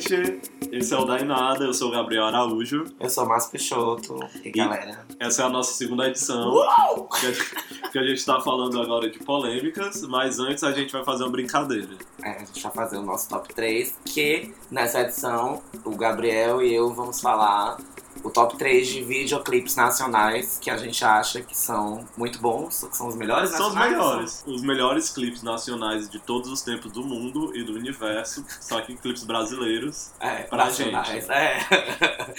gente! Esse é o Dainada, eu sou o Gabriel Araújo. Eu sou o Márcio Peixoto. E, galera? Essa é a nossa segunda edição. Uau! Que a, gente, que a gente tá falando agora de polêmicas, mas antes a gente vai fazer uma brincadeira. É, a gente vai fazer o nosso top 3, que nessa edição o Gabriel e eu vamos falar o top 3 de videoclipes nacionais que a gente acha que são muito bons, que são os melhores São os melhores. Os melhores clipes nacionais de todos os tempos do mundo e do universo, só que clipes brasileiros. É, Pra nacionais, É.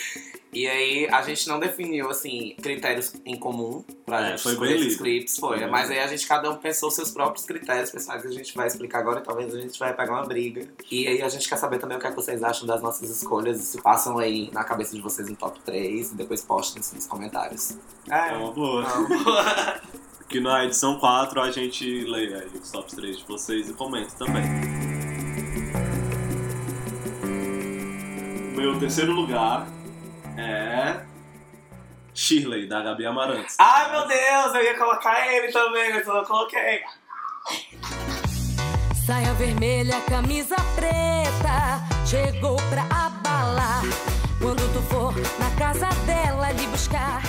E aí a gente não definiu assim critérios em comum pra É, gente foi escolher bem esses clipes, foi. Mas aí a gente cada um pensou seus próprios critérios pessoais que a gente vai explicar agora e talvez a gente vai pegar uma briga. E aí a gente quer saber também o que, é que vocês acham das nossas escolhas, se passam aí na cabeça de vocês um top 3 e depois postem nos comentários. É uma boa. Não. Que na edição 4 a gente lê aí os tops 3 de vocês e comenta também. Meu terceiro lugar é. Shirley, da Gabi Amarantos. Ai meu Deus, eu ia colocar ele também, mas eu não coloquei. Saia vermelha, camisa preta, chegou pra abalar. Quando tu for na casa dela lhe buscar,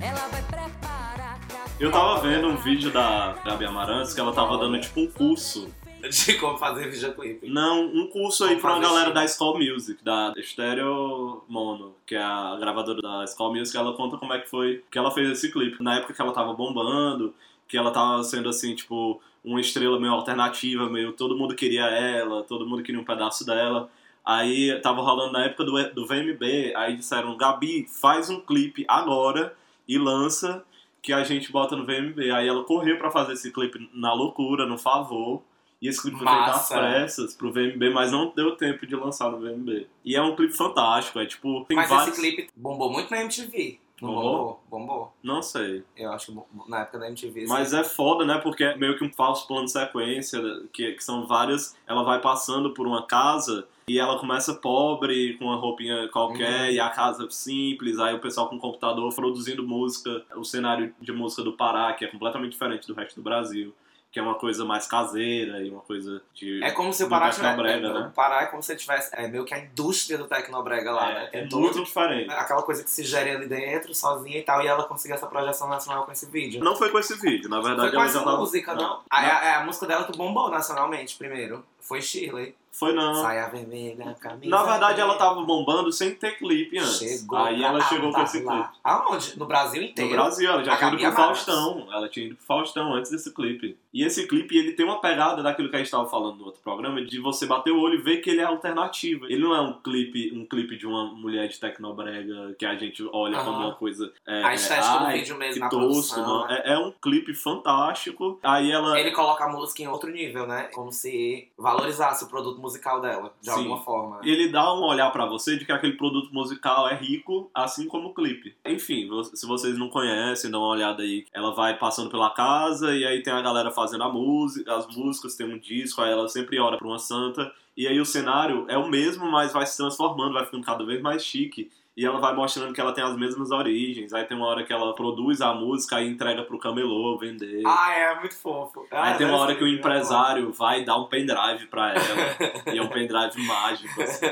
ela vai preparar. Eu tava vendo um vídeo da Gabi Amarantos que ela tava dando tipo um curso. De como fazer videoclipe. Não, um curso aí Como pra uma galera da Skull Music, da Stereo Mono, que é a gravadora da Skull Music. Ela conta como é que foi que ela fez esse clipe. Na época que ela tava bombando, que ela tava sendo assim, tipo, uma estrela meio alternativa, meio todo mundo queria ela, todo mundo queria um pedaço dela. Aí tava rolando na época do, do VMB, aí disseram, Gabi, faz um clipe agora e lança que a gente bota no VMB. Aí ela correu pra fazer esse clipe na loucura, no favor. E esse clipe foi feito às pressas pro VMB, mas não deu tempo de lançar no VMB. E é um clipe fantástico, é tipo, tem Mas vários... esse clipe bombou muito na MTV. Bombou? bombou? Bombou. Não sei. Eu acho que na época da MTV. Mas é foda, né? Porque é meio que um falso plano de sequência, que, que são várias. Ela vai passando por uma casa e ela começa pobre, com uma roupinha qualquer, Uhum. e a casa simples, aí o pessoal com computador produzindo música, o cenário de música do Pará, que é completamente diferente do resto do Brasil. Que é uma coisa mais caseira e uma coisa de. É como se o Pará. Tecnobrega, né? O Pará é como se tivesse. É meio que a indústria do Tecnobrega lá, né? É, Tem é todo- muito diferente. Aquela coisa que se gere ali dentro, sozinha e tal, e ela conseguiu essa projeção nacional com esse vídeo. Não foi com esse vídeo, na verdade Foi com essa música, não? A, a, a música dela que bombou nacionalmente primeiro. Foi Shirley. Foi não. Saia vermelha, camisa. Na verdade, ela vermelha. tava bombando sem ter clipe antes. Chegou Aí ela chegou com esse clipe. Aonde? No Brasil No inteiro. Brasil, ela já tinha ido pro. Faustão. Ela tinha ido pro Faustão antes desse clipe. E esse clipe, ele tem uma pegada daquilo que a gente tava falando no outro programa, de você bater o olho e ver que ele é alternativo. Ele não é um clipe, um clipe de uma mulher de tecnobrega que a gente olha como Aham. uma coisa. É, A estética do vídeo mesmo, na tosco, não. né? É, é um clipe fantástico. Aí ela. Ele coloca a música em outro nível, né? Como se valorizasse o produto musical dela, de Sim. alguma forma. ele dá um olhar pra você de que aquele produto musical é rico, assim como o clipe. Enfim, se vocês não conhecem, dá uma olhada aí. Ela vai passando pela casa e aí tem a galera fazendo a música, as músicas, tem um disco, aí ela sempre ora pra uma santa. E aí o cenário é o mesmo, mas vai se transformando, vai ficando cada vez mais chique. E ela vai mostrando que ela tem as mesmas origens. Aí tem uma hora que ela produz a música e entrega pro camelô vender. Ah, é muito fofo. Aí Ah, tem uma hora que o empresário vai dar um pendrive pra ela. e é um pendrive mágico, assim.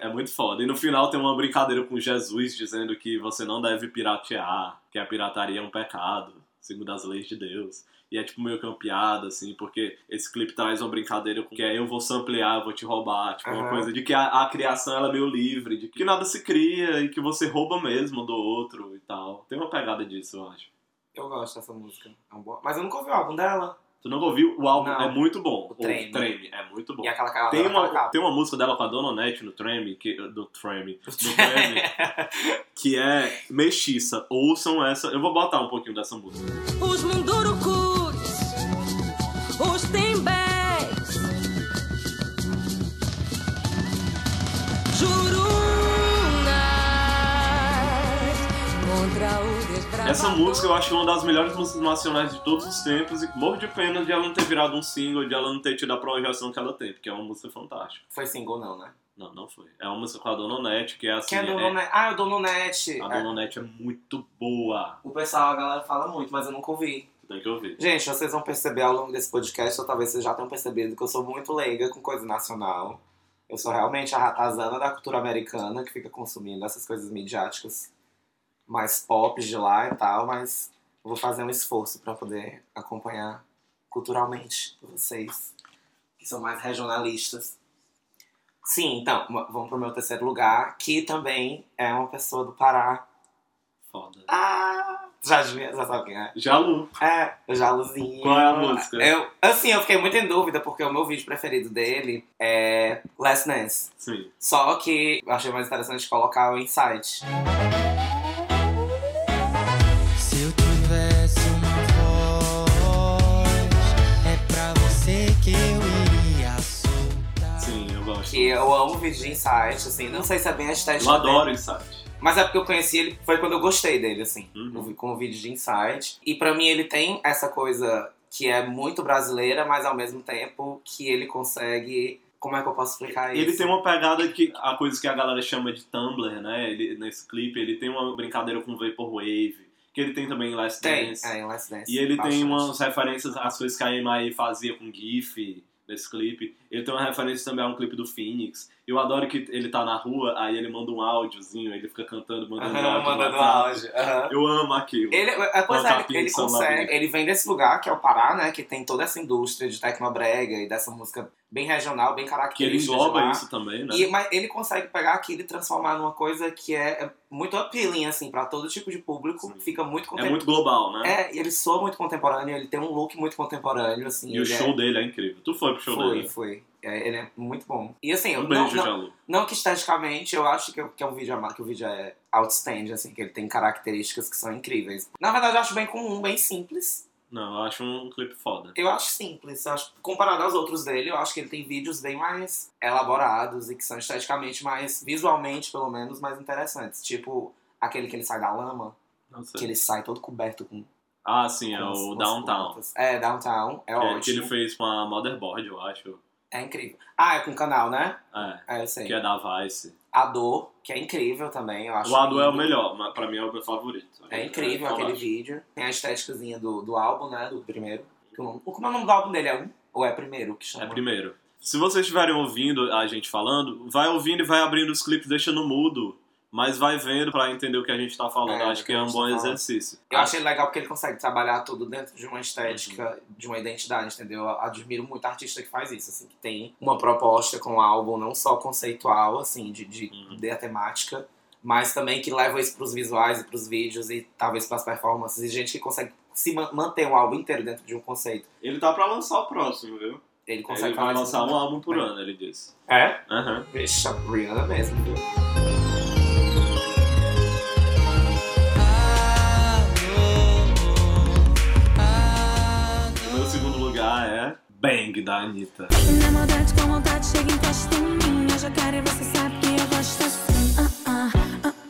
É muito foda. E no final tem uma brincadeira com Jesus dizendo que você não deve piratear, que a pirataria é um pecado, segundo as leis de Deus. E é tipo meio que uma piada, assim, porque esse clipe traz uma brincadeira com que é eu vou samplear, eu vou te roubar. Tipo, uma Aham. coisa de que a, a criação ela é meio livre, de que nada se cria e que você rouba mesmo do outro e tal. Tem uma pegada disso, eu acho. Eu gosto dessa música. É um bom... Mas eu nunca ouvi o álbum dela. Tu não ouviu? O álbum Não. é muito bom. O Treme. Treme é muito bom. E aquela cara Tem uma, capa. tem uma música dela com a Dona Onete no Treme, que, do Treme, do Treme, que é Mexiça. Ouçam essa. Eu vou botar um pouquinho dessa música. Os Essa música eu acho uma das melhores músicas nacionais de todos os tempos e morro de pena de ela não ter virado um single, de ela não ter tido a projeção que ela tem, porque é uma música fantástica. Foi single, não, né? Não, não foi. É uma música com a Dona Onete, que é assim. Quem é é- Dono Net? Ah, é o Dono Net. a É. Dona Onete é muito boa. O pessoal, a galera fala muito, mas eu nunca ouvi. Tu tem que ouvir. Gente, vocês vão perceber ao longo desse podcast, ou talvez vocês já tenham percebido, que eu sou muito leiga com coisa nacional. Eu sou realmente a ratazana da cultura americana que fica consumindo essas coisas midiáticas mais pop de lá e tal, mas vou fazer um esforço para poder acompanhar culturalmente vocês, que são mais regionalistas. Sim, então, vamos pro meu terceiro lugar, que também é uma pessoa do Pará. Foda. Ah! Já, já sabe quem é? Jalu. É, Jaluzinho. Qual é a música? Eu, assim, eu fiquei muito em dúvida, porque o meu vídeo preferido dele é Last Dance. Sim. Só que eu achei mais interessante colocar o Insight. Se Que eu amo o vídeo de Insight, assim. Não sei se é bem a estética Eu adoro Insight. Mas é porque eu conheci ele, foi quando eu gostei dele, assim. Uhum. Com o vídeo de Insight. E pra mim ele tem essa coisa que é muito brasileira, mas ao mesmo tempo que ele consegue... Como é que eu posso explicar isso? Ele tem uma pegada que a coisa que a galera chama de Tumblr, né? Ele, nesse clipe, ele tem uma brincadeira com Vaporwave, que ele tem também em Last Tem, Dance. é, em Last Dance. E ele tem bastante. umas referências às coisas que a Emaí fazia com GIF nesse clipe. Ele tem uma referência também a um clipe do Phoenix. Eu adoro que ele tá na rua, aí ele manda um áudiozinho, ele fica cantando, mandando Aham, áudio. mandando áudio. Eu amo aquilo. Ele, é, pois Colocar é, ele, consegue. Ele vem desse lugar, que é o Pará, né? Que tem toda essa indústria de tecnobrega e dessa música bem regional, bem que ele característica. engloba isso também, né? E, mas ele consegue pegar aquilo e transformar numa coisa que é, é muito appealing, assim, pra todo tipo de público. Sim. Fica muito É contemporâneo. muito global, né? É, e ele soa muito contemporâneo, ele tem um look muito contemporâneo, assim. E o é- show dele é incrível. Tu foi pro show Foi, dele? foi. É, ele é muito bom. E assim, eu Um não, beijo, não, Jalu. não que esteticamente eu acho que, que é um vídeo que o vídeo é outstanding, assim, que ele tem características que são incríveis. Na verdade, eu acho bem comum, bem simples. Não, eu acho um clipe foda. Eu acho simples. Eu acho, comparado aos outros dele, eu acho que ele tem vídeos bem mais elaborados e que são esteticamente mais, visualmente pelo menos, mais interessantes. Tipo aquele que ele sai da lama, Não sei. que ele sai todo coberto com. Ah, sim, é com as- o Downtown. É, Downtown. É Que, que ótimo. ele fez com a Motherboard, eu acho. É incrível. Ah, é com o canal, né? É, É, eu sei. que é da Vice. A Dor, que é incrível também, eu acho. O Ado é o melhor, mas pra mim é o meu favorito. É incrível É, aquele falar. vídeo. Tem a estéticazinha do, do álbum, né? Do primeiro. O Como é o nome do álbum dele? É um? Ou é primeiro que chama? É primeiro. Se vocês estiverem ouvindo a gente falando, vai ouvindo e vai abrindo os clipes, deixa no mudo. Mas vai vendo pra entender o que a gente tá falando. É, acho que que é um bom tá exercício. Eu achei legal porque ele consegue trabalhar tudo dentro de uma estética, Uhum. de uma identidade, entendeu? Eu admiro muito artista que faz isso, assim, que tem uma proposta com o álbum não só conceitual, assim, de, de, Uhum. de a temática, mas também que leva isso pros visuais e pros vídeos e talvez pras performances. E gente que consegue se ma- manter um álbum inteiro dentro de um conceito. Ele tá pra lançar o próximo, viu? Ele consegue Ele vai lançar um álbum por É. ano, ele disse. É? Aham. Vixe, a Rihanna mesmo, viu? Bang, da Anitta. Na maldade com vontade chega encosta em mim. Eu já quero e você sabe que eu gosto assim. Ah, ah,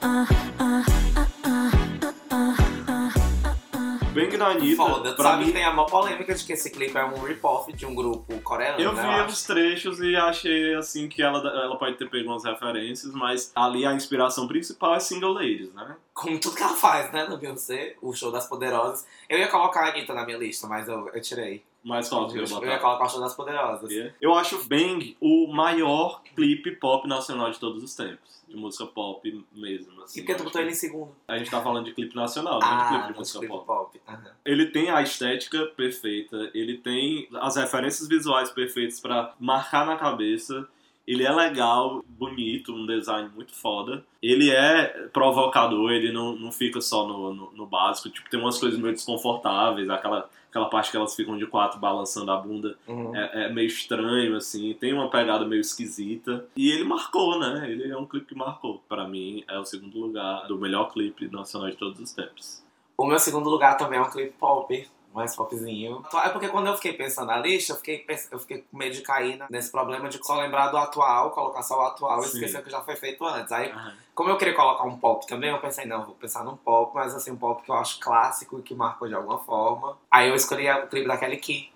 ah, ah, ah, ah, ah, ah, ah, ah, ah. Bang da Anitta, Foda, pra sabe mim, que tem a maior polêmica de que esse clipe é um rip-off de um grupo coreano, Eu né? vi acho. os trechos e achei assim que ela, ela pode ter pego umas referências, mas ali a inspiração principal é Single Ladies, né? Como tudo que ela faz, né, no Beyoncé, o show das poderosas. Eu ia colocar a Anitta na minha lista, mas eu, eu tirei. Mas qual que eu Eu, ia ia botar? colocar o show das poderosas. Eu acho Bang o maior clipe pop nacional de todos os tempos. De música pop mesmo. Assim, E por que tu Eu botou ele em segundo? A gente tá falando de clipe nacional, não de Ah, clipe de música clipe pop. pop. Aham. Ele tem a estética perfeita, ele tem as referências visuais perfeitas pra marcar na cabeça. Ele é legal, bonito, um design muito foda. Ele é provocador, ele não, não fica só no, no, no básico. Tipo, tem umas coisas meio desconfortáveis, aquela, aquela parte que elas ficam de quatro balançando a bunda Uhum. é, é meio estranho, assim, tem uma pegada meio esquisita. E ele marcou, né? Ele é um clipe que marcou. Pra mim, é o segundo lugar do melhor clipe nacional de todos os tempos. O meu segundo lugar também é um clipe pop, mais popzinho. É porque quando eu fiquei pensando na lista, eu fiquei, eu fiquei com medo de cair nesse problema de só lembrar do atual, colocar só o atual e Sim. esquecer que já foi feito antes. Aí, Aham. como eu queria colocar um pop também, eu pensei, não, vou pensar num pop, mas assim, um pop que eu acho clássico e que marcou de alguma forma. Aí eu escolhi o clipe da Kelly Key,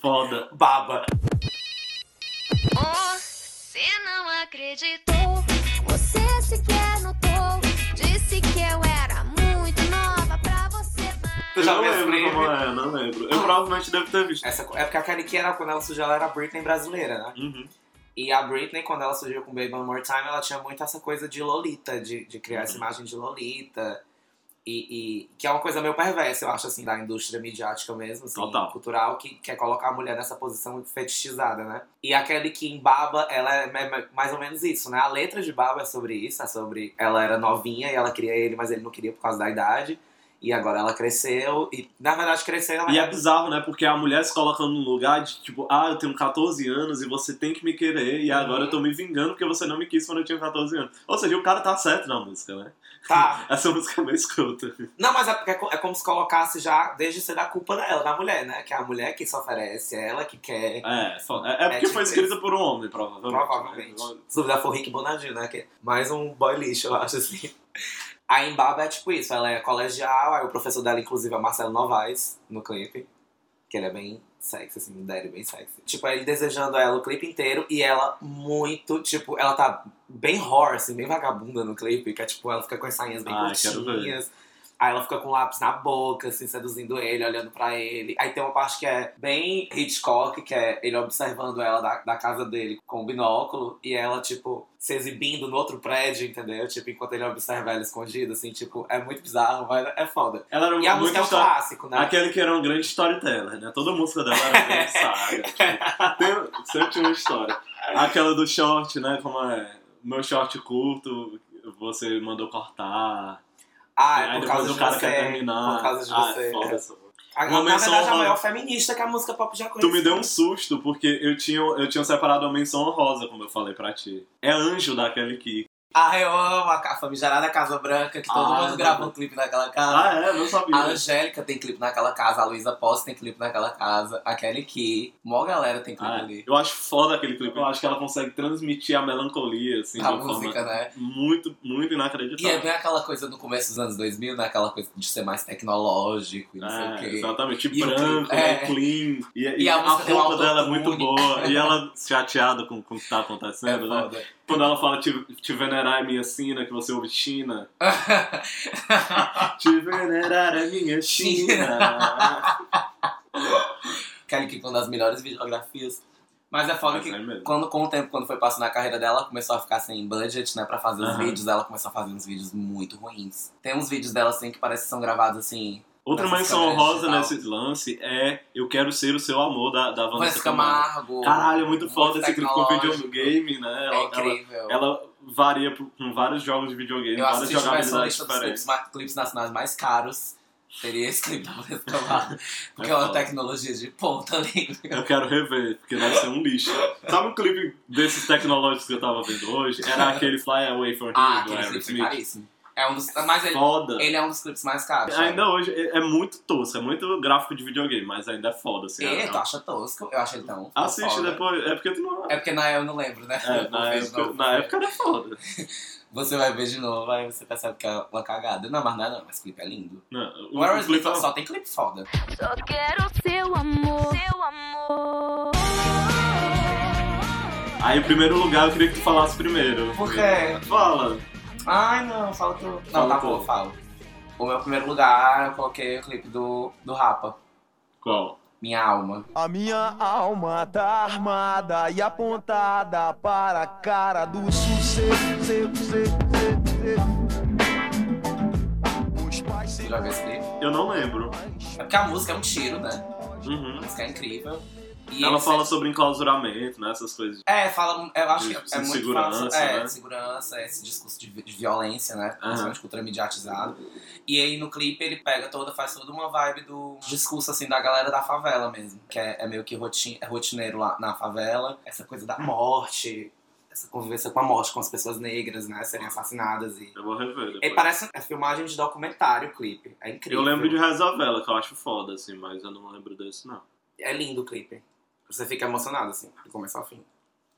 Foda. Baba. Você não acreditou, Tu já eu não lembro como é, não lembro. Eu provavelmente devo ter visto. Essa, é porque a Kelly Key era quando ela surgiu, ela era Britney brasileira, né? Uhum. E a Britney, quando ela surgiu com Baby One More Time, ela tinha muito essa coisa de Lolita, de, de criar essa imagem de Lolita. E, e- que é uma coisa meio perversa, eu acho, assim, da indústria midiática mesmo, assim, Total. cultural, que quer colocar a mulher nessa posição fetichizada, né? E aquele que em Baba, ela é mais ou menos isso, né? A letra de Baba é sobre isso, é sobre ela era novinha e ela queria ele, mas ele não queria por causa da idade. E agora ela cresceu, e na verdade cresceu, ela E é bizarro, né? Porque a mulher se coloca num lugar de tipo, ah, eu tenho 14 anos e você tem que me querer, e agora Uhum. eu tô me vingando porque você não me quis quando eu tinha 14 anos. Ou seja, o cara tá certo na música, né? Tá. Essa música é meio escrota. Não, mas é, porque é é como se colocasse já, desde ser da culpa dela, da mulher, né? Que é a mulher que se oferece, é ela que quer. É, é, é porque tipo foi isso. escrita por um homem, provavelmente. Provavelmente. né? Se duvidar for Rick Bonadinho, né? Que é mais um boy lixo, eu acho assim. A Embaba é tipo isso, ela é colegial, aí o professor dela, inclusive, é o Marcelo Novaes, no clipe. Que ele é bem sexy, assim, um daddy bem sexy. Tipo, ele desejando ela o clipe inteiro e ela muito, tipo, ela tá bem horror, assim, bem vagabunda no clipe, que é tipo, ela fica com as sainhas bem Ai, quero ver. curtinhas. Aí ela fica com o lápis na boca, assim, seduzindo ele, olhando pra ele. Aí tem uma parte que é bem Hitchcock, que é ele observando ela da, da casa dele com o binóculo e ela, tipo, se exibindo no outro prédio, entendeu? Tipo, enquanto ele observa ela escondida, assim, tipo, é muito bizarro, mas é foda. Ela era E a muito música é um história- clássico, né? Aquele que era um grande storyteller, né? Toda música dela era uma grande saga. tipo, tem- sempre tinha uma história. Aquela do short, né? Como é? Meu short curto, você mandou cortar. Ah, é por causa de cara você. quer terminar. Por causa de Ah, você. é foda é. essa A- Uma na menção verdade, a honrosa. maior feminista que a música pop já Tu conheceu. me deu um susto, porque eu tinha, eu tinha separado a menção honrosa, como eu falei pra ti. É anjo daquele que. Ah, eu amo a famigerada Casa Branca, que todo Ah, mundo é gravou um clipe naquela casa. Ah, é? Não sabia. A Angélica tem clipe naquela casa, a Luísa Posse tem clipe naquela casa, a Kelly Key, mó galera tem clipe Ah, é. ali. Eu acho foda aquele clipe. Eu acho que ela consegue transmitir a melancolia, assim, A música, né? muito, muito E é inacreditável. bem aquela coisa no começo dos anos 2000, né? Aquela coisa de ser mais tecnológico e não sei o É, quê. exatamente, E branco, né, é. clean. E, E a a, um roupa dela é muito boa. E ela chateada com, com o que tá É acontecendo, né? foda. Quando ela fala te, te venerar é minha sina, que você ouve China. Te venerar é minha China. Kelly Key com uma das melhores videografias. Mas é foda Mas que é quando, com o tempo, quando foi passando a carreira dela, ela começou a ficar sem budget, né, pra fazer os vídeos. Ela começou a fazer uns vídeos muito ruins. Tem uns vídeos dela, assim, que parece que são gravados, assim... Outra menção honrosa nesse lance é Eu Quero Ser o Seu Amor, da, da Vanessa Camargo. Camargo. Caralho, é muito foda esse clipe com tecnológico. videogame, né? É Ela, ela, incrível. ela varia com vários jogos de videogame, Eu várias jogabilidades lista dos clipes, diferentes. nacionais mais caros, teria esse clipe da Camargo. Porque é, É uma tecnologia de ponta ali. Eu quero rever, porque deve ser um lixo. Sabe um clipe desses tecnológicos que eu tava vendo hoje? Era aquele Fly Away From Here, Ah, do aquele clipe é Aerosmith. É um dos, mas ele, Foda. ele é um dos clipes mais caros. sabe? Ainda hoje é é muito tosco, é muito gráfico de videogame, mas ainda é foda, assim. E, é- tu acha tosco? Eu acho ele tão. Assiste foda. depois, é porque tu não. É porque na eu não lembro, né? É, na, época, novo. na época era foda. Você vai ver de novo, aí você percebe que é uma cagada. Não, mas não é não, mas o clipe é lindo. Não, O, o, clipe é- só tem clipe foda. Só quero seu amor, seu amor. Aí, o primeiro lugar, eu queria que tu falasse primeiro. Por quê? Fala. Ai, não, fala tu. Não, Fala tá bom, falo. O meu primeiro lugar, eu coloquei o clipe do, do Rapa, Qual? Minha Alma. A minha alma tá armada e apontada para a cara do sucesso. Já viu esse clipe? Eu não lembro. É porque a música é um tiro, né? Uhum. A música é incrível. E Ela fala sempre- sobre enclausuramento, né? Essas coisas. É, fala. Eu acho De- que de é muito segurança, fácil. É, né? de segurança, esse discurso de, de violência, né? Aham. Principalmente cultura mediatizada. E aí no clipe ele pega toda, faz toda uma vibe do discurso assim da galera da favela mesmo. Que é, é meio que rotin, é rotineiro lá na favela. Essa coisa da morte, essa convivência com a morte, com as pessoas negras, né? Serem assassinadas e. Eu vou rever E depois. parece é filmagem de documentário o clipe. É incrível. Eu lembro de Reza Vela, que eu acho foda, assim, mas eu não lembro desse, não. É lindo o clipe. Você fica emocionado, assim, do começo ao fim.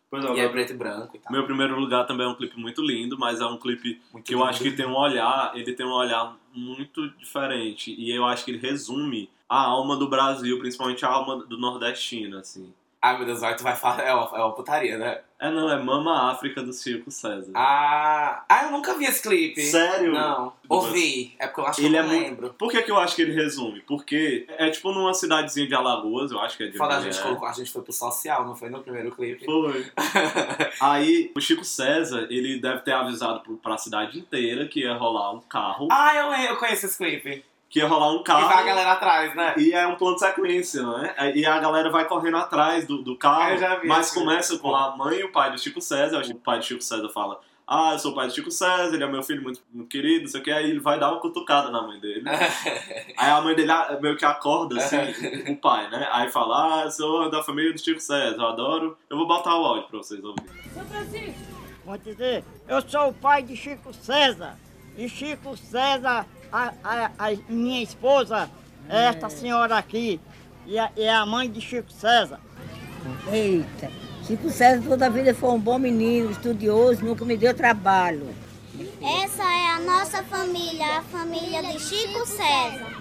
Pois E é preto e branco e tal. Meu primeiro lugar também é um clipe muito lindo, mas é um clipe Muito que eu lindo. acho que tem um olhar, ele tem um olhar muito diferente. E eu acho que ele resume a alma do Brasil, principalmente a alma do nordestino, assim. Ai, meu Deus, vai, tu vai falar. É uma, é uma putaria, né? É não, é Mama África do Chico César. Ah, ah, eu nunca vi esse clipe. Sério? Não. Ouvi. É porque eu acho que Ele eu é não muito. lembro. Por que, que eu acho que ele resume? Porque é tipo numa cidadezinha de Alagoas, eu acho que é de Quando a gente é. colocou, a gente foi pro social, não foi no primeiro clipe? Foi. Aí, o Chico César, ele deve ter avisado pra cidade inteira que ia rolar um carro. ah, eu, eu conheço esse clipe. Que ia rolar um E carro. vai a galera atrás, né? E é um plano de sequência, né? E a galera vai correndo atrás do, do carro. Eu já vi mas começa com a mãe e o pai do Chico César. O pai do Chico César fala: Ah, eu sou o pai do Chico César, ele é meu filho muito, muito querido, não sei o que. Aí ele vai dar uma cutucada na mãe dele. Aí a mãe dele ah, meio que acorda, assim, o pai, né? Aí fala: Ah, eu sou da família do Chico César, eu adoro. Eu vou botar o áudio pra vocês ouvirem. Vou dizer, eu sou o pai de Chico César. E Chico César, a, a- a minha esposa, é esta senhora aqui. E a- é a mãe de Chico César. Eita, Chico César toda a vida foi um bom menino, estudioso, nunca me deu trabalho. Essa é a nossa família, a família de Chico César.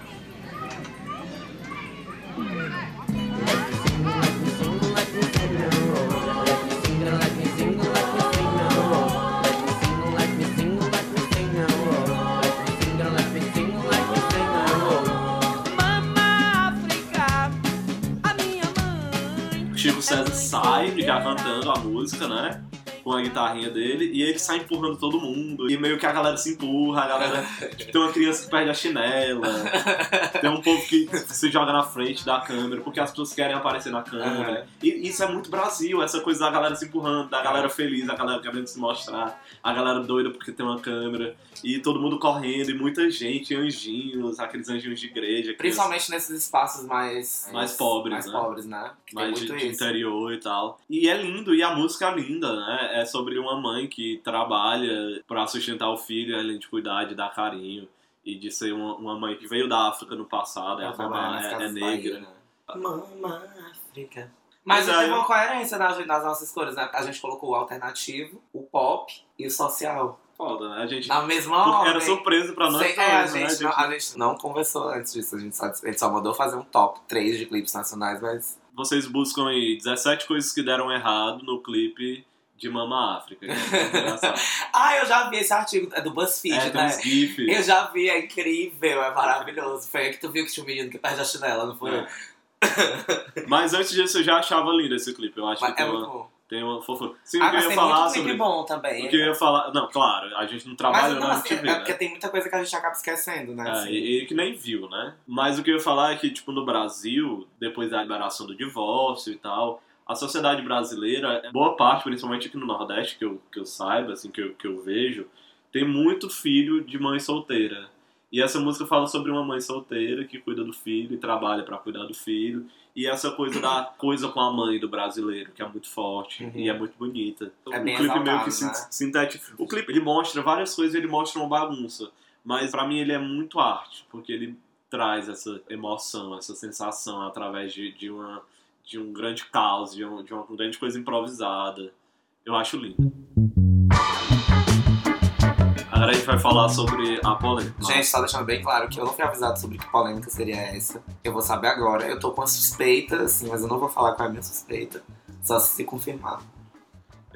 Mama César sai já cantando a música, né? Com a guitarrinha dele, e ele sai empurrando todo mundo. E meio que a galera se empurra, a galera. tipo, tem uma criança que perde a chinela. Tem um povo que se joga na frente da câmera, porque as pessoas querem aparecer na câmera. E isso é muito Brasil, essa coisa da galera se empurrando, da galera feliz, a galera querendo se mostrar, a galera doida porque tem uma câmera. E todo mundo correndo, e muita gente, anjinhos, aqueles anjinhos de igreja. Principalmente nesses espaços mais... Mais pobres, Mais né? pobres, né? Que mais de, de interior e tal. E é lindo, e a música é linda, né? É sobre uma mãe que trabalha pra sustentar o filho, além de cuidar, de dar carinho. E de ser uma, uma mãe que veio da África no passado, a é, é Casas negra. Né? Mama África. Mas é, uma coerência nas, nas nossas cores, né? A gente colocou o alternativo, o pop e o social. Foda, né? A gente. Na mesma Porque ordem. era surpresa pra nós Sei- todos, é, a, né? gente, não, a gente não conversou antes disso. A gente, só, a gente só mandou fazer um top 3 de clipes nacionais, mas. Vocês buscam aí 17 coisas que deram errado no clipe de Mama África. é. Ah, eu já vi esse artigo, é do BuzzFeed, é, né? GIFs. Eu já vi, é incrível, é maravilhoso. Foi aí que tu viu que tinha um menino que perde a chinela, não foi? É. Mas antes disso eu já achava lindo esse clipe. Eu acho Mas que é tem uma, bom. tem uma fofura. Sim, Ah, o que eu ia tem falar muito clipe sobre. bom também. O que eu ia falar. Não, claro, a gente não trabalha Mas não, na assim, MTV, é né? porque tem muita coisa que a gente acaba esquecendo, né? É, assim. e, e que nem viu, né? Mas o que eu ia falar é que, tipo, no Brasil, depois da liberação do divórcio e tal, a sociedade brasileira, boa parte, principalmente aqui no Nordeste, que eu, que eu saiba, assim, que eu, que eu vejo, tem muito filho de mãe solteira. E essa música fala sobre uma mãe solteira que cuida do filho e trabalha pra cuidar do filho. E essa coisa da coisa com a mãe do brasileiro, que é muito forte Uhum. e é muito bonita. É o clipe meio que né? sintetiza. O clipe ele mostra várias coisas, ele mostra uma bagunça. Mas pra mim ele é muito arte, porque ele traz essa emoção, essa sensação através de, de, uma, de um grande caos, de, um- de uma grande coisa improvisada. Eu acho lindo. Agora a gente vai falar sobre a polêmica. Gente, só deixando bem claro que eu não fui avisado sobre que polêmica seria essa. Eu vou saber agora. Eu tô com uma suspeita, assim, mas eu não vou falar qual é a minha suspeita. Só se confirmar.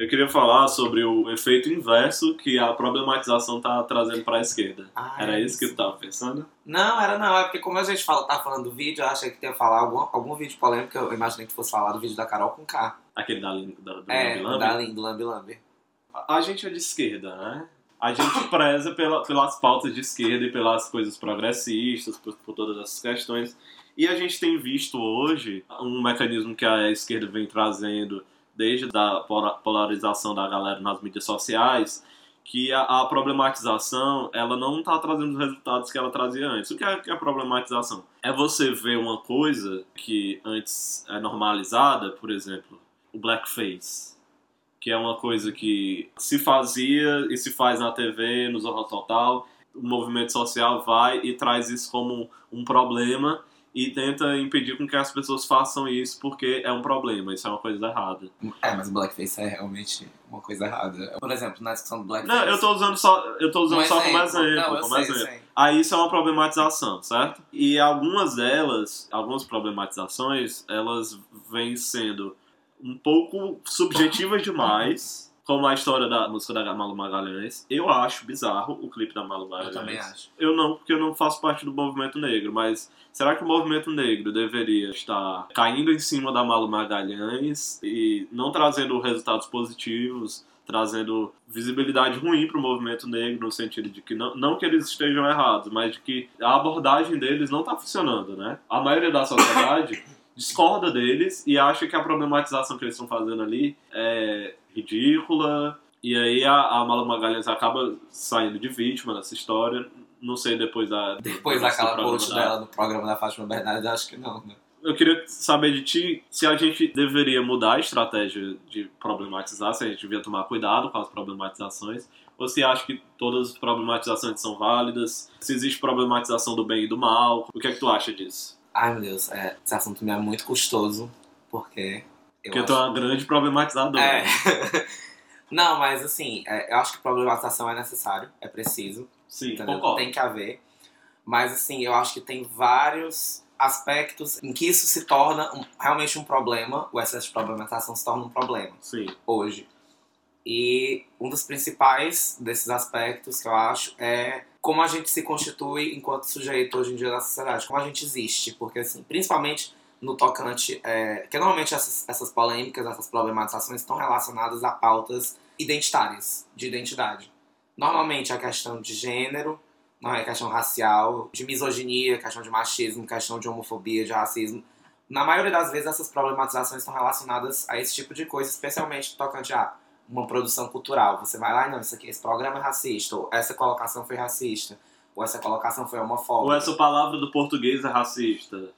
Eu queria falar sobre o efeito inverso que a problematização tá trazendo pra esquerda. Ah, Era é isso que tu tava pensando? Não, era não. É porque como a gente fala, tá falando do vídeo, eu achei que ia falar algum, algum vídeo polêmico. Eu imaginei que fosse falar do vídeo da Carol com K. Aquele da, Lin- da, do É, Lambi Lambi? da Lindo Lambi Lambi. A a gente é de esquerda, né? A gente preza pela- pelas pautas de esquerda e pelas coisas progressistas, por, por todas essas questões. E a gente tem visto hoje um mecanismo que a esquerda vem trazendo desde a pola- polarização da galera nas mídias sociais, que a, a problematização ela não está trazendo os resultados que ela trazia antes. O que é, que é problematização? É você ver uma coisa que antes é normalizada, por exemplo, o blackface que é uma coisa que se fazia e se faz na TV, no Zorro Total. O movimento social vai e traz isso como um problema e tenta impedir com que as pessoas façam isso porque é um problema, isso é uma coisa errada. É, mas o blackface é realmente uma coisa errada. Por exemplo, na discussão do blackface. Não, eu tô usando só, eu tô usando Um só como exemplo. exemplo, Não, como sei, exemplo. sei. Aí isso é uma problematização, certo? E algumas delas, algumas problematizações, elas vêm sendo um pouco subjetivas demais, como a história da música da Malu Magalhães. Eu acho bizarro o clipe da Malu Eu Magalhães. também acho. Eu não, porque eu não faço parte do movimento negro, mas será que o movimento negro deveria estar caindo em cima da Malu Magalhães e não trazendo resultados positivos, trazendo visibilidade ruim para o movimento negro, no sentido de que não, não que eles estejam errados, mas de que a abordagem deles não está funcionando, né? A maioria da sociedade discorda deles e acha que a problematização que eles estão fazendo ali é ridícula. E aí a, a Malu Magalhães acaba saindo de vítima dessa história. Não sei depois da. Depois daquela post dela no programa da Fátima Bernardes, acho que não, né? Eu queria saber de ti se a gente deveria mudar a estratégia de problematizar, se a gente devia tomar cuidado com as problematizações, ou se acha que todas as problematizações são válidas, se existe problematização do bem e do mal. O que é que tu acha disso? Ai, meu Deus, é, esse assunto me é muito custoso, porque... Eu Porque tu é uma grande problematizadora. É. Não, mas assim, é, eu acho que problematização é necessário, é preciso. Sim, entendeu? concordo. Tem que haver. Mas assim, eu acho que tem vários aspectos em que isso se torna um- realmente um problema, o excesso de problematização se torna um problema Sim. hoje. E um dos principais desses aspectos que eu acho é como a gente se constitui enquanto sujeito hoje em dia na sociedade, como a gente existe, porque assim, principalmente no tocante, é, que normalmente essas, essas polêmicas, essas problematizações estão relacionadas a pautas identitárias, de identidade. Normalmente a questão de gênero, não é questão racial, de misoginia, questão de machismo, questão de homofobia, de racismo. Na maioria das vezes essas problematizações estão relacionadas a esse tipo de coisa, especialmente tocante a uma produção cultural. Você vai lá e não, isso aqui, esse programa é racista, ou essa colocação foi racista, ou essa colocação foi homofóbica. Ou essa palavra do português é racista.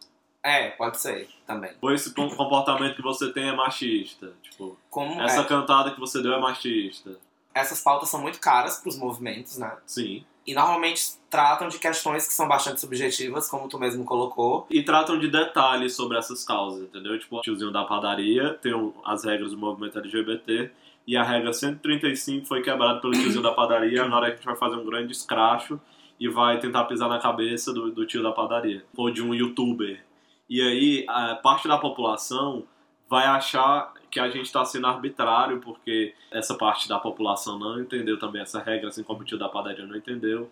É, pode ser também. Ou esse com- comportamento que você tem é machista. Tipo, Como essa é, cantada que você deu é machista. essas pautas são muito caras para os movimentos, né? Sim. E normalmente tratam de questões que são bastante subjetivas, como tu mesmo colocou. E tratam de detalhes sobre essas causas, entendeu? Tipo, o tiozinho da padaria tem um- as regras do movimento LGBT e a regra 135 foi quebrada pelo tiozinho da padaria. Agora a gente vai fazer um grande escracho e vai tentar pisar na cabeça do, do tio da padaria. Ou de um youtuber. E aí, a parte da população vai achar que a gente está sendo arbitrário porque essa parte da população não entendeu também essa regra, assim como o tio da padaria não entendeu.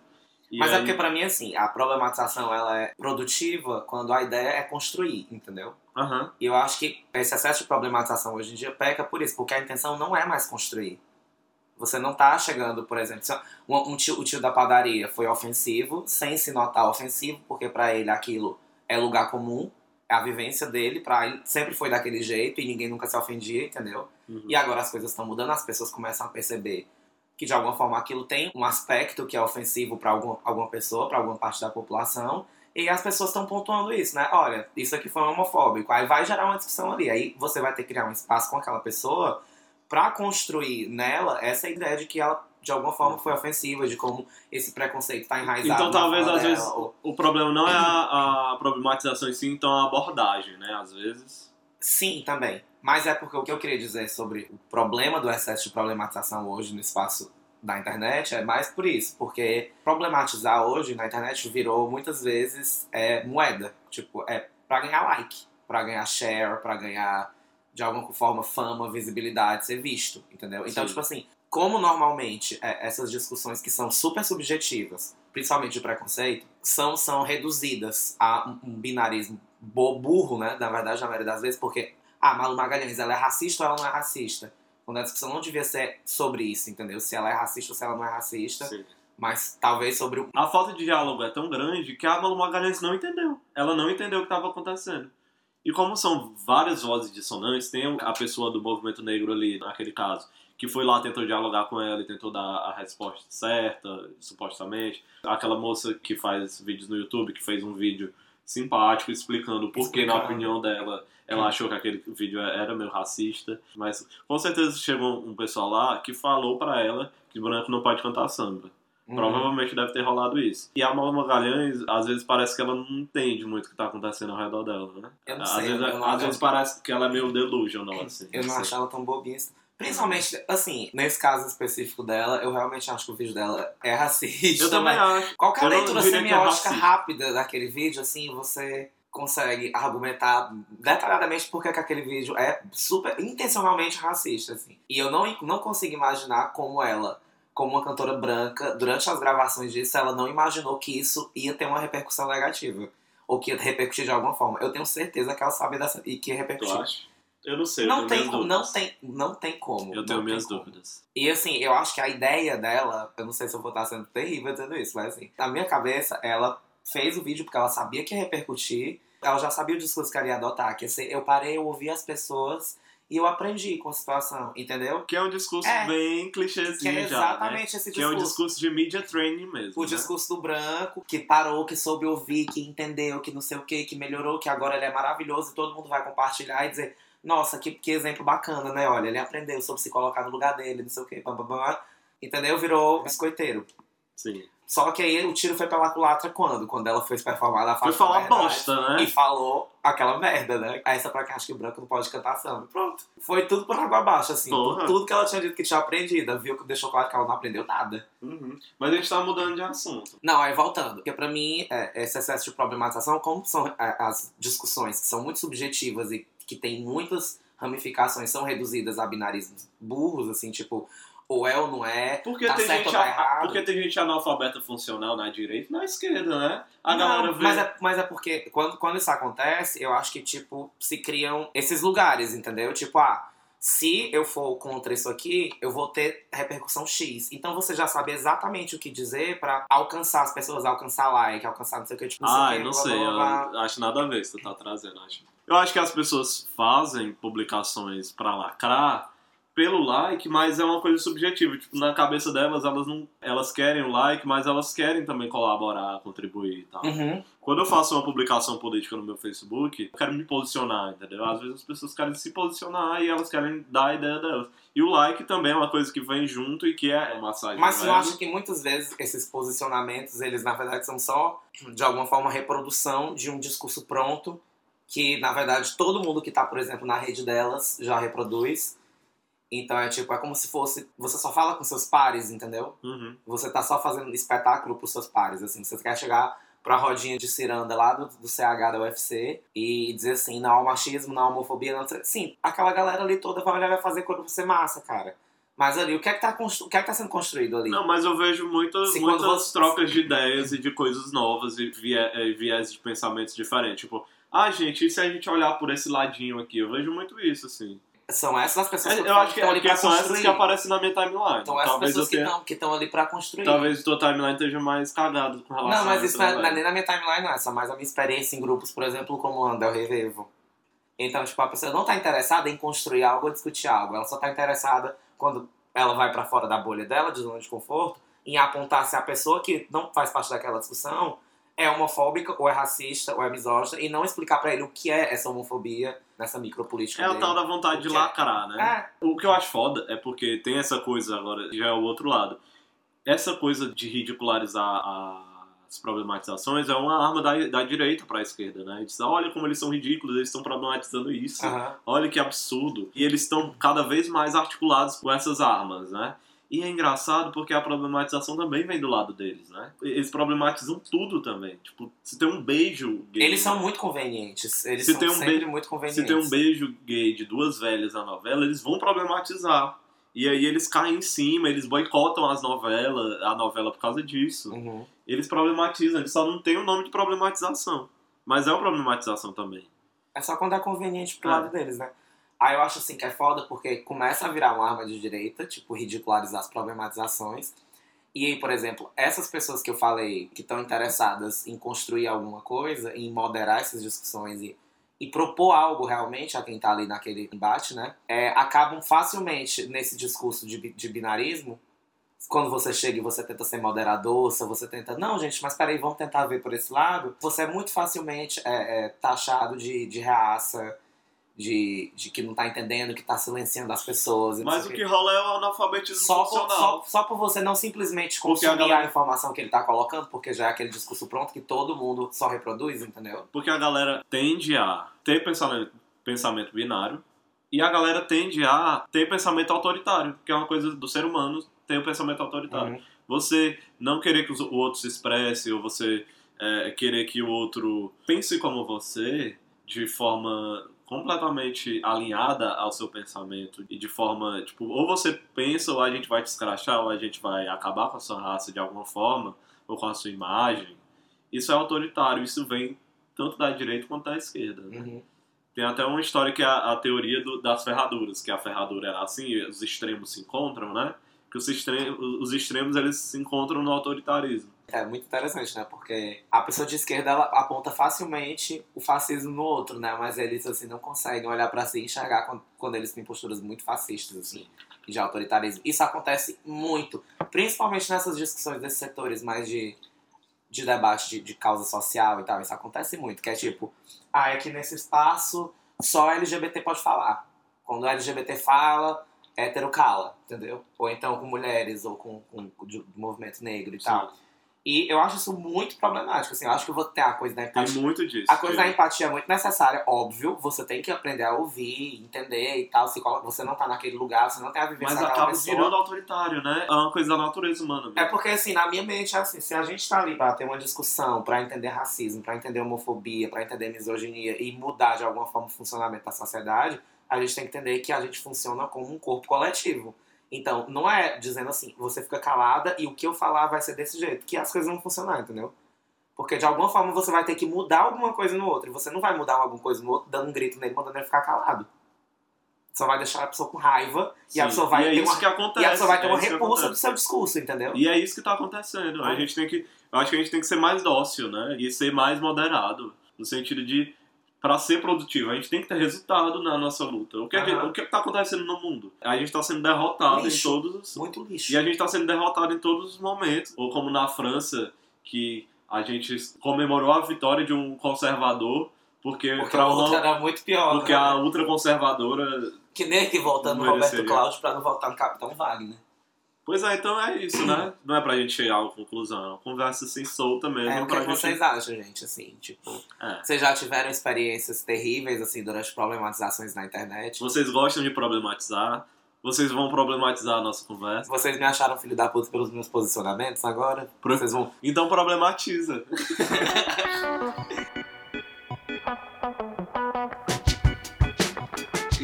E Mas é aí- porque pra mim, assim, a problematização ela é produtiva quando a ideia é construir, entendeu? Aham. E eu acho que esse excesso de problematização hoje em dia peca por isso, porque a intenção não é mais construir. Você não tá chegando, por exemplo, um, um tio, o tio da padaria foi ofensivo, sem se notar ofensivo, porque pra ele aquilo é lugar comum, é a vivência dele, pra ele sempre foi daquele jeito e ninguém nunca se ofendia, entendeu? Uhum. E agora as coisas estão mudando, as pessoas começam a perceber que de alguma forma aquilo tem um aspecto que é ofensivo para alguma, alguma pessoa, para alguma parte da população, e as pessoas estão pontuando isso, né? Olha, isso aqui foi homofóbico. Aí vai gerar uma discussão ali. Aí você vai ter que criar um espaço com aquela pessoa para construir nela essa ideia de que ela de alguma forma foi ofensiva, de como esse preconceito está enraizado. Então talvez às dela, vezes ou- o problema não é a, a problematização em si, então a abordagem, né? Às vezes. Sim, também. Mas é porque o que eu queria dizer sobre o problema do excesso de problematização hoje no espaço da internet é mais por isso, porque problematizar hoje na internet virou muitas vezes é, moeda, tipo, é pra ganhar like, pra ganhar share, pra ganhar de alguma forma fama, visibilidade, ser visto, entendeu? Então, Sim. tipo assim, como normalmente é, essas discussões que são super subjetivas, principalmente de preconceito, são, são reduzidas a um, binarismo burro, né? Na verdade, na maioria das vezes, porque, ah, Malu Magalhães, ela é racista ou ela não é racista? Quando a discussão não devia ser sobre isso, entendeu? Se ela é racista ou se ela não é racista, Sim. mas talvez sobre o. A falta de diálogo é tão grande que a Malu Magalhães não entendeu. Ela não entendeu o que estava acontecendo. E como são várias vozes dissonantes, tem a pessoa do movimento negro ali, naquele caso, que foi lá, tentou dialogar com ela e tentou dar a resposta certa, supostamente. Aquela moça que faz vídeos no YouTube, que fez um vídeo simpático explicando o porquê, na opinião dela, ela achou que aquele vídeo era meio racista. Mas com certeza chegou um pessoal lá que falou pra ela que branco não pode cantar samba. Uhum. Provavelmente deve ter rolado isso. E a Malu Magalhães, às vezes parece que ela não entende muito o que tá acontecendo ao redor dela, né? Eu não às sei, vezes, às vezes parece que ela é meio delusional, assim. Eu não ela tão bobinha. Principalmente, assim, nesse caso específico dela, eu realmente acho que o vídeo dela é racista. Eu também acho. Qualquer Eu leitura é semiótica racista. rápida daquele vídeo, assim, você consegue argumentar detalhadamente porque que aquele vídeo é super intencionalmente racista, assim. E eu não, não consigo imaginar como ela, como uma cantora branca, durante as gravações disso, ela não imaginou que isso ia ter uma repercussão negativa. Ou que ia repercutir de alguma forma. Eu tenho certeza que ela sabe dessa. E que ia repercutir. Eu não sei, Não tem, como- não, tem, não tem como. Eu tenho minhas como. dúvidas. E assim, eu acho que a ideia dela, eu não sei se eu vou estar sendo terrível dizendo isso, mas assim, na minha cabeça, ela fez o vídeo porque ela sabia que ia repercutir, ela já sabia o discurso que ela ia adotar, que ser, eu parei, eu ouvi as pessoas e eu aprendi com a situação, entendeu? Que é um discurso É. bem Que clichêzinho é já, né? exatamente esse Que é um discurso. discurso de media training mesmo, O né? discurso do branco, que parou, que soube ouvir, que entendeu, que não sei o que, que melhorou, que agora ele é maravilhoso e todo mundo vai compartilhar e dizer, nossa, que, que exemplo bacana, né? Olha, ele aprendeu sobre se colocar no lugar dele, não sei o que, entendeu? Virou biscoiteiro. Sim. Só que aí o tiro foi pela culatra quando? Quando ela foi performar na Foi faixa falar da verdade bosta, né? E falou aquela merda, né? Essa pra quem acha que branco não pode cantar samba. Pronto. Foi tudo por água abaixo, assim. Porra. Tudo que ela tinha dito que tinha aprendido. Viu que deixou claro que ela não aprendeu nada. Uhum. Mas a gente tá mudando de assunto. Não, aí voltando. Porque pra mim, é, esse excesso de problematização, como são é, as discussões que são muito subjetivas e que tem muitas ramificações, são reduzidas a binarismos burros, assim, tipo, ou é ou não é, Porque, tá tem certo gente, ou tá errado. porque tem gente analfabeta funcional na direita e na esquerda, né? A Não, galera vê. mas, é, mas é porque quando, quando isso acontece, eu acho que, tipo, se criam esses lugares, entendeu? Tipo, ah, se eu for contra isso aqui, eu vou ter repercussão X. Então você já sabe exatamente o que dizer pra alcançar as pessoas, alcançar like, alcançar não sei o que, tipo, não sei o Ai, que, não sei, blá, blá, blá. eu acho nada a ver se tu tá trazendo, acho. Eu acho que as pessoas fazem publicações pra lacrar pelo like, mas é uma coisa subjetiva. Tipo, na cabeça delas, elas não. Elas querem o like, mas elas querem também colaborar, contribuir e tal. Uhum. Quando eu faço uma publicação política no meu Facebook, eu quero me posicionar, entendeu? Às vezes as pessoas querem se posicionar e elas querem dar a ideia delas. E o like também é uma coisa que vem junto e que é massagem. Mas no eu ego. acho que muitas vezes esses posicionamentos, eles na verdade são só, de alguma forma, reprodução de um discurso pronto, que na verdade todo mundo que tá, por exemplo, na rede delas já reproduz. Então é tipo, é como se fosse. Você só fala com seus pares, entendeu? Uhum. Você tá só fazendo espetáculo pros seus pares, assim. Você quer chegar pra rodinha de ciranda lá do, do CH da UFC e dizer assim, não ao machismo, não à homofobia, não. Sim, aquela galera ali toda vai olhar vai fazer pra ser massa, cara. Mas ali, o que é que tá, constru... o que é que tá sendo construído ali? Não, mas eu vejo muitas, quando muitas você- trocas de ideias e de coisas novas e eh, viés de pensamentos diferentes. Tipo, ah, gente, e se a gente olhar por esse ladinho aqui? Eu vejo muito isso, assim. São essas as pessoas que Eu acho que, estão ali que pra são essas construir. que aparecem na minha timeline. São essas talvez eu pessoas que tenha, estão que estão ali pra construir. talvez tua timeline esteja mais cagada com relação Não, mas a isso essa não é, é nem na minha timeline, não. É só mais a minha experiência em grupos, por exemplo, como o Andel Revevo. Então, tipo, a pessoa não tá interessada em construir algo ou discutir algo. Ela só tá interessada quando ela vai pra fora da bolha dela, de zona de conforto, em apontar se a pessoa que não faz parte daquela discussão é homofóbica, ou é racista, ou é misógina, e não explicar pra ele o que é essa homofobia nessa micropolítica É o dele. tal da vontade de O é? lacrar, né? É, O que eu acho foda é porque tem essa coisa agora, já é o outro lado. Essa coisa de ridicularizar as problematizações é uma arma da, da direita pra esquerda, né? Diz, olha como eles são ridículos, eles estão problematizando isso. aham. Olha que absurdo. E eles estão cada vez mais articulados com essas armas, né? E é engraçado porque a problematização também vem do lado deles, né? Eles problematizam tudo também. Tipo, se tem um beijo gay. Eles são muito convenientes. Eles Se são tem um sempre beijo- muito Se convenientes. tem um beijo gay de duas velhas na novela, eles vão problematizar. E aí eles caem em cima, eles boicotam as novelas, a novela por causa disso. Uhum. Eles problematizam, eles só não tem o nome de problematização. Mas é uma problematização também. É só quando é conveniente pro É. lado deles, né? Aí eu acho assim que é foda porque começa a virar uma arma de direita, tipo, ridicularizar as problematizações. E por exemplo, essas pessoas que eu falei que estão interessadas em construir alguma coisa, em moderar essas discussões e, e propor algo realmente a quem tá ali naquele embate, né? É, acabam facilmente nesse discurso de, de binarismo. Quando você chega e você tenta ser moderador, se você tenta, não, gente, mas peraí, vamos tentar ver por esse lado. Você é muito facilmente é, é, taxado de, de reaça, de, de que não tá entendendo, que tá silenciando as pessoas. Mas o que rola é o analfabetismo só por, funcional. só, só por você não simplesmente a consumir a, galera- informação que ele tá colocando, porque já é aquele discurso pronto que todo mundo só reproduz, entendeu? Porque a galera tende a ter pensamento, pensamento binário e a galera tende a ter pensamento autoritário, que é uma coisa do ser humano ter o pensamento autoritário. Uhum. Você não querer que o outro se expresse, ou você é, querer que o outro pense como você de forma completamente alinhada ao seu pensamento e de forma, tipo, ou você pensa ou a gente vai te escrachar ou a gente vai acabar com a sua raça de alguma forma ou com a sua imagem, isso é autoritário, isso vem tanto da direita quanto da esquerda. né? Uhum. Tem até uma história que é a, a teoria do- das ferraduras, que a ferradura era assim, os extremos se encontram, né? Que os, extre- os extremos eles se encontram no autoritarismo. É muito interessante, né? Porque a pessoa de esquerda ela aponta facilmente o fascismo no outro, né? Mas eles assim não conseguem olhar pra si e enxergar quando, quando eles têm posturas muito fascistas assim, de autoritarismo. Isso acontece muito, principalmente nessas discussões desses setores mais de de debate de, de causa social e tal. Isso acontece muito, que é tipo, ah, é que nesse espaço só LGBT pode falar. Quando LGBT fala, hétero cala, entendeu? Ou então com mulheres, ou com, com de- movimento negro e tal. E eu acho isso muito problemático, assim, eu acho que eu vou ter a coisa da Tem empatia. muito disso. A coisa da que- empatia é muito necessária, óbvio, você tem que aprender a ouvir, entender e tal, se você não tá naquele lugar, você não tem a vivência Mas acaba pessoa. virando autoritário, né? É uma coisa da natureza humana mesmo. É porque, assim, na minha mente, é assim, se a gente tá ali pra ter uma discussão, pra entender racismo, pra entender homofobia, pra entender misoginia e mudar de alguma forma o funcionamento da sociedade, a gente tem que entender que a gente funciona como um corpo coletivo. Então, não é dizendo assim, você fica calada e o que eu falar vai ser desse jeito, que as coisas vão funcionar, entendeu? Porque de alguma forma você vai ter que mudar alguma coisa no outro. E você não vai mudar alguma coisa no outro dando um grito nele, mandando ele ficar calado. Só vai deixar a pessoa com raiva e a pessoa vai e é ter isso uma que acontece. e a pessoa vai ter é uma repulsa do seu discurso, entendeu? E é isso que tá acontecendo. A É. gente tem que. Eu acho que a gente tem que ser mais dócil, né? E ser mais moderado. No sentido de. Pra ser produtivo, a gente tem que ter resultado na nossa luta. O que, é que, Aham. o que é que tá acontecendo no mundo? A gente tá sendo derrotado Lixo. em todos os. Muito lixo. E a gente tá sendo derrotado em todos os momentos. Ou como na França, que a gente comemorou a vitória de um conservador, porque, Porque a outra uma, era muito pior. porque né? a ultraconservadora. Que nem aqui voltando no Não Roberto. Cláudio pra não voltar no Capitão Wagner. Pois é, então é isso, né? Não é pra gente chegar a uma conclusão, é uma conversa assim solta mesmo. É, o que, pra é que gente... vocês acham, gente? Assim, tipo, É. vocês já tiveram experiências terríveis, assim, durante problematizações na internet? Vocês gostam de problematizar? Vocês vão problematizar a nossa conversa? Vocês me acharam filho da puta pelos meus posicionamentos agora? Pro- Vocês vão. Então problematiza.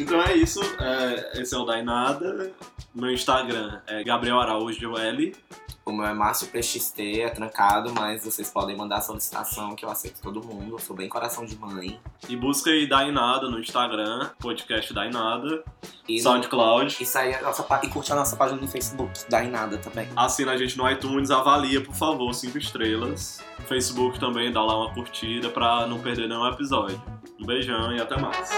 então é isso. é, esse é o Dainada. Meu Instagram é Gabriel Araújo L. O meu é Márcio PXT, é trancado, mas vocês podem mandar solicitação que eu aceito todo mundo. Eu sou bem coração de mãe. E busca aí Dainada no Instagram, podcast Dainada, E, no- SoundCloud. e, segue a nossa, e curte a nossa página no Facebook, dá em nada também. Assina a gente no iTunes, avalia, por favor, cinco estrelas. Facebook também, dá lá uma curtida pra não perder nenhum episódio. Um beijão e até mais.